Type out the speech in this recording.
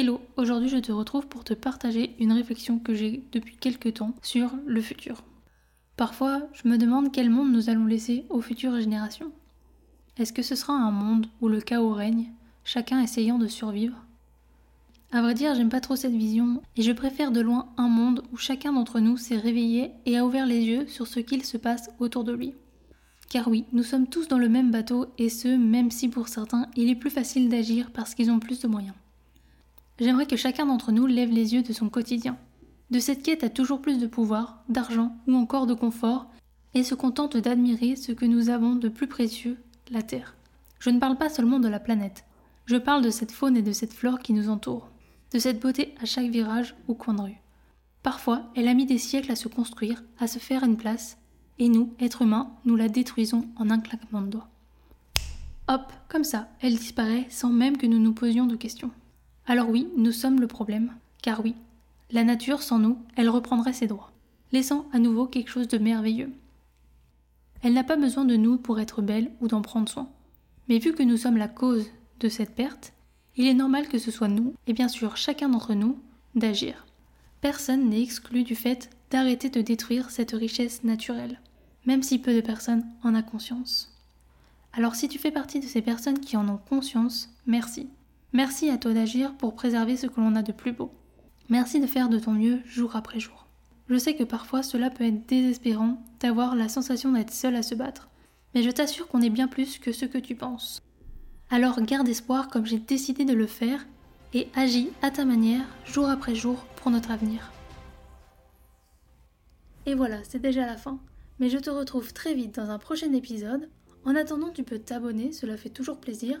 Hello, aujourd'hui je te retrouve pour te partager une réflexion que j'ai depuis quelques temps sur le futur. Parfois, je me demande quel monde nous allons laisser aux futures générations. Est-ce que ce sera un monde où le chaos règne, chacun essayant de survivre? À vrai dire, j'aime pas trop cette vision et je préfère de loin un monde où chacun d'entre nous s'est réveillé et a ouvert les yeux sur ce qu'il se passe autour de lui. Car oui, nous sommes tous dans le même bateau et ce, même si pour certains, il est plus facile d'agir parce qu'ils ont plus de moyens j'aimerais que chacun d'entre nous lève les yeux de son quotidien, de cette quête à toujours plus de pouvoir, d'argent ou encore de confort, et se contente d'admirer ce que nous avons de plus précieux, la Terre. Je ne parle pas seulement de la planète, je parle de cette faune et de cette flore qui nous entourent, de cette beauté à chaque virage ou coin de rue. Parfois, elle a mis des siècles à se construire, à se faire une place, et nous, êtres humains, nous la détruisons en un claquement de doigts. Hop, comme ça, elle disparaît sans même que nous nous posions de questions. Alors oui, nous sommes le problème, car oui, la nature sans nous, elle reprendrait ses droits, laissant à nouveau quelque chose de merveilleux. Elle n'a pas besoin de nous pour être belle ou d'en prendre soin. Mais vu que nous sommes la cause de cette perte, il est normal que ce soit nous, et bien sûr chacun d'entre nous, d'agir. Personne n'est exclu du fait d'arrêter de détruire cette richesse naturelle, même si peu de personnes en ont conscience. Alors si tu fais partie de ces personnes qui en ont conscience, merci. Merci à toi d'agir pour préserver ce que l'on a de plus beau. Merci de faire de ton mieux jour après jour. Je sais que parfois cela peut être désespérant d'avoir la sensation d'être seul à se battre, mais je t'assure qu'on est bien plus que ce que tu penses. Alors garde espoir comme j'ai décidé de le faire et agis à ta manière jour après jour pour notre avenir. Et voilà, c'est déjà la fin, mais je te retrouve très vite dans un prochain épisode. En attendant, tu peux t'abonner, cela fait toujours plaisir,